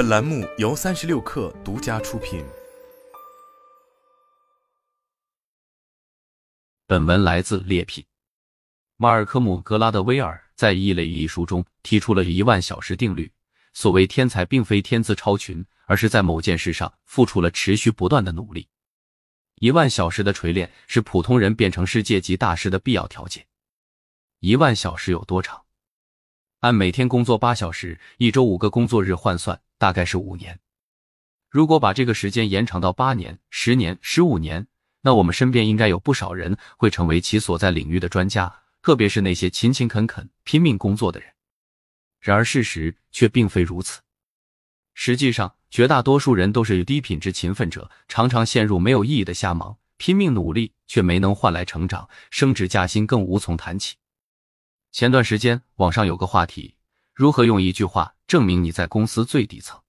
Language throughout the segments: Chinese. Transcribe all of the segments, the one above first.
本栏目由三十六氪独家出品。本文来自猎品。马尔科姆·格拉德威尔在《异类》一书中提出了一万小时定律。所谓天才，并非天资超群，而是在某件事上付出了持续不断的努力。一万小时的锤炼是普通人变成世界级大师的必要条件。一万小时有多长？按每天工作八小时，一周五个工作日换算，大概是五年。如果把这个时间延长到八年、十年、十五年，那我们身边应该有不少人会成为其所在领域的专家，特别是那些勤勤恳恳、拼命工作的人。然而事实却并非如此。实际上，绝大多数人都是低品质勤奋者，常常陷入没有意义的瞎忙，拼命努力却没能换来成长、升职加薪，更无从谈起。前段时间，网上有个话题：如何用一句话证明你在公司最底层？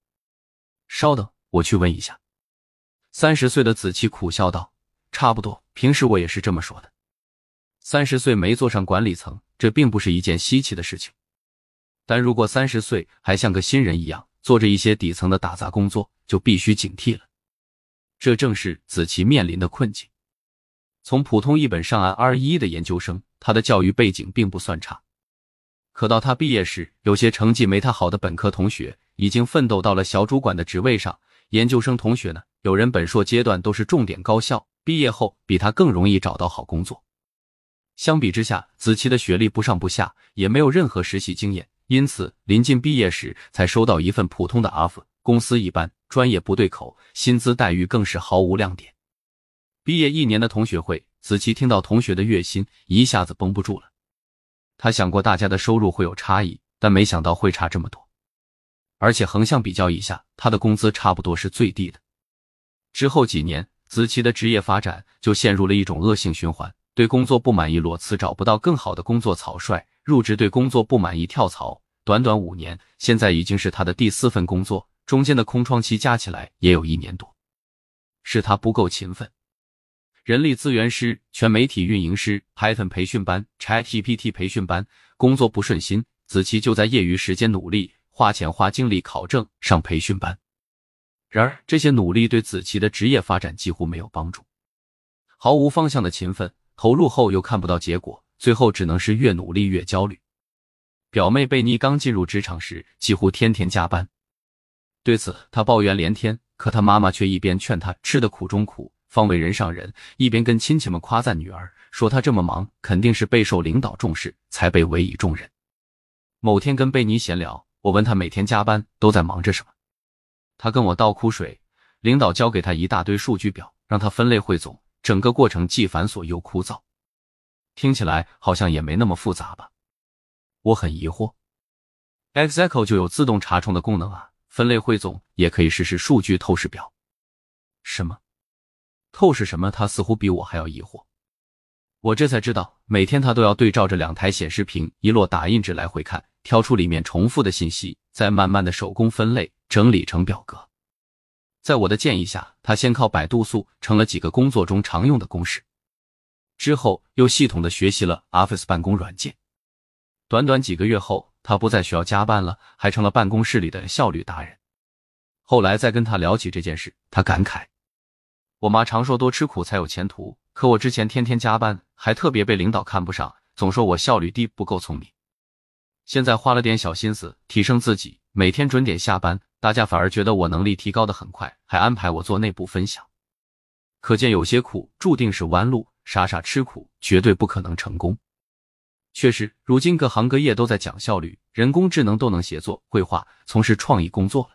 稍等，我去问一下。三十岁的子期苦笑道：“差不多，平时我也是这么说的。三十岁没坐上管理层，这并不是一件稀奇的事情。但如果三十岁还像个新人一样做着一些底层的打杂工作，就必须警惕了。这正是子期面临的困境。从普通一本上岸二一的研究生。”他的教育背景并不算差，可到他毕业时，有些成绩没他好的本科同学已经奋斗到了小主管的职位上。研究生同学呢，有人本硕阶段都是重点高校，毕业后比他更容易找到好工作。相比之下，子琪的学历不上不下，也没有任何实习经验，因此临近毕业时才收到一份普通的 offer，公司一般，专业不对口，薪资待遇更是毫无亮点。毕业一年的同学会。子琪听到同学的月薪，一下子绷不住了。他想过大家的收入会有差异，但没想到会差这么多。而且横向比较一下，他的工资差不多是最低的。之后几年，子琪的职业发展就陷入了一种恶性循环：对工作不满意裸辞，找不到更好的工作草率；入职对工作不满意跳槽。短短五年，现在已经是他的第四份工作，中间的空窗期加起来也有一年多。是他不够勤奋。人力资源师、全媒体运营师、Python 培训班、ChatGPT 培训班，工作不顺心，子琪就在业余时间努力花钱花精力考证上培训班。然而，这些努力对子琪的职业发展几乎没有帮助，毫无方向的勤奋投入后又看不到结果，最后只能是越努力越焦虑。表妹贝妮刚进入职场时，几乎天天加班，对此她抱怨连天，可她妈妈却一边劝她吃的苦中苦。方为人上人，一边跟亲戚们夸赞女儿，说她这么忙，肯定是备受领导重视，才被委以重任。某天跟贝尼闲聊，我问他每天加班都在忙着什么，他跟我倒苦水，领导交给他一大堆数据表，让他分类汇总，整个过程既繁琐又枯燥，听起来好像也没那么复杂吧？我很疑惑，Excel 就有自动查重的功能啊，分类汇总也可以试试数据透视表，什么？透视什么？他似乎比我还要疑惑。我这才知道，每天他都要对照着两台显示屏、一摞打印纸来回看，挑出里面重复的信息，再慢慢的手工分类整理成表格。在我的建议下，他先靠百度速成了几个工作中常用的公式，之后又系统的学习了 Office 办公软件。短短几个月后，他不再需要加班了，还成了办公室里的效率达人。后来再跟他聊起这件事，他感慨。我妈常说多吃苦才有前途，可我之前天天加班，还特别被领导看不上，总说我效率低，不够聪明。现在花了点小心思提升自己，每天准点下班，大家反而觉得我能力提高的很快，还安排我做内部分享。可见有些苦注定是弯路，傻傻吃苦绝对不可能成功。确实，如今各行各业都在讲效率，人工智能都能协作、绘画，从事创意工作了。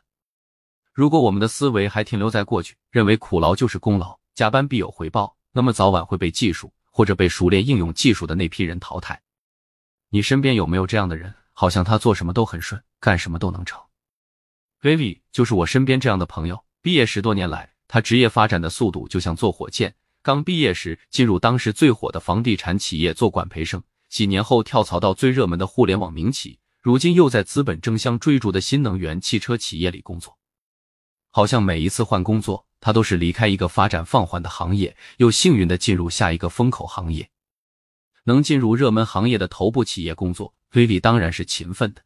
如果我们的思维还停留在过去，认为苦劳就是功劳，加班必有回报，那么早晚会被技术或者被熟练应用技术的那批人淘汰。你身边有没有这样的人？好像他做什么都很顺，干什么都能成。Vivi 就是我身边这样的朋友。毕业十多年来，他职业发展的速度就像坐火箭。刚毕业时进入当时最火的房地产企业做管培生，几年后跳槽到最热门的互联网民企，如今又在资本争相追逐的新能源汽车企业里工作。好像每一次换工作，他都是离开一个发展放缓的行业，又幸运的进入下一个风口行业。能进入热门行业的头部企业工作，威力当然是勤奋的。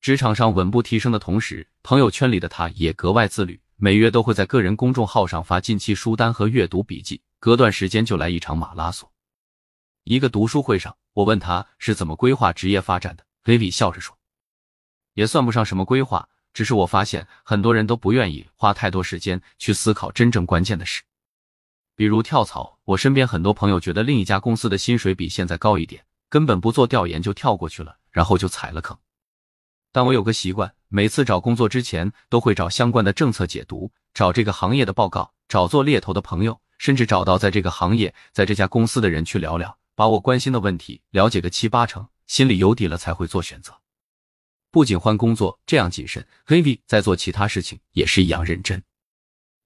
职场上稳步提升的同时，朋友圈里的他也格外自律，每月都会在个人公众号上发近期书单和阅读笔记，隔段时间就来一场马拉松。一个读书会上，我问他是怎么规划职业发展的，Vivi 笑着说：“也算不上什么规划，只是我发现很多人都不愿意花太多时间去思考真正关键的事，比如跳槽。我身边很多朋友觉得另一家公司的薪水比现在高一点，根本不做调研就跳过去了，然后就踩了坑。但我有个习惯，每次找工作之前都会找相关的政策解读，找这个行业的报告，找做猎头的朋友，甚至找到在这个行业、在这家公司的人去聊聊。”把我关心的问题了解个七八成，心里有底了才会做选择。不仅换工作这样谨慎，Vivi 在做其他事情也是一样认真。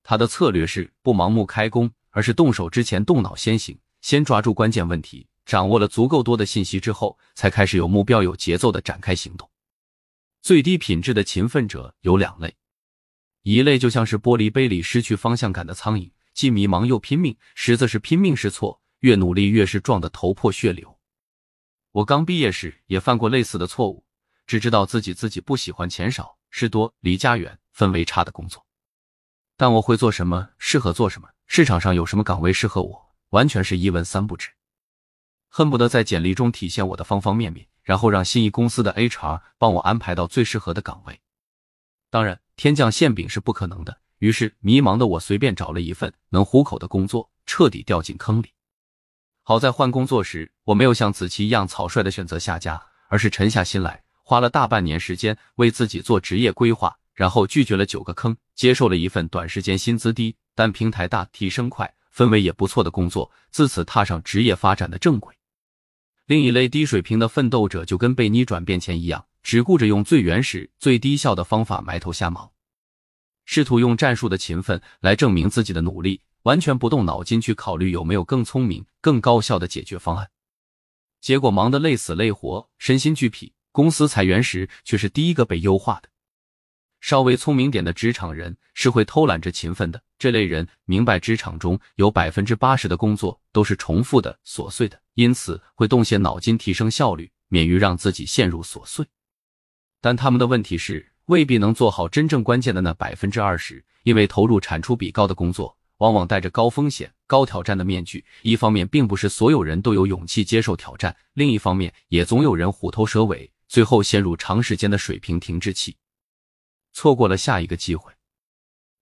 他的策略是不盲目开工，而是动手之前动脑先行，先抓住关键问题，掌握了足够多的信息之后，才开始有目标、有节奏的展开行动。最低品质的勤奋者有两类，一类就像是玻璃杯里失去方向感的苍蝇，既迷茫又拼命，实则是拼命是错。越努力越是撞得头破血流。我刚毕业时也犯过类似的错误，只知道自己自己不喜欢钱少事多、离家远、氛围差的工作。但我会做什么，适合做什么，市场上有什么岗位适合我，完全是一问三不知，恨不得在简历中体现我的方方面面，然后让心仪公司的 HR 帮我安排到最适合的岗位。当然，天降馅饼是不可能的，于是迷茫的我随便找了一份能糊口的工作，彻底掉进坑里。好在换工作时，我没有像子琪一样草率的选择下家，而是沉下心来，花了大半年时间为自己做职业规划，然后拒绝了九个坑，接受了一份短时间薪资低但平台大、提升快、氛围也不错的工作，自此踏上职业发展的正轨。另一类低水平的奋斗者就跟贝妮转变前一样，只顾着用最原始、最低效的方法埋头瞎忙，试图用战术的勤奋来证明自己的努力。完全不动脑筋去考虑有没有更聪明、更高效的解决方案，结果忙得累死累活、身心俱疲。公司裁员时却是第一个被优化的。稍微聪明点的职场人是会偷懒着勤奋的，这类人明白职场中有百分之八十的工作都是重复的、琐碎的，因此会动些脑筋提升效率，免于让自己陷入琐碎。但他们的问题是未必能做好真正关键的那百分之二十，因为投入产出比高的工作。往往带着高风险、高挑战的面具。一方面，并不是所有人都有勇气接受挑战；另一方面，也总有人虎头蛇尾，最后陷入长时间的水平停滞期，错过了下一个机会。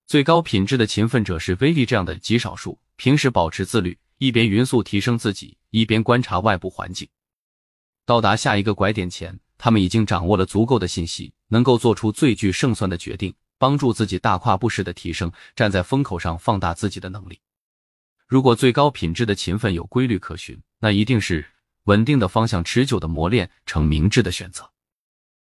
最高品质的勤奋者是威力这样的极少数，平时保持自律，一边匀速提升自己，一边观察外部环境。到达下一个拐点前，他们已经掌握了足够的信息，能够做出最具胜算的决定。帮助自己大跨步式的提升，站在风口上放大自己的能力。如果最高品质的勤奋有规律可循，那一定是稳定的方向、持久的磨练成明智的选择。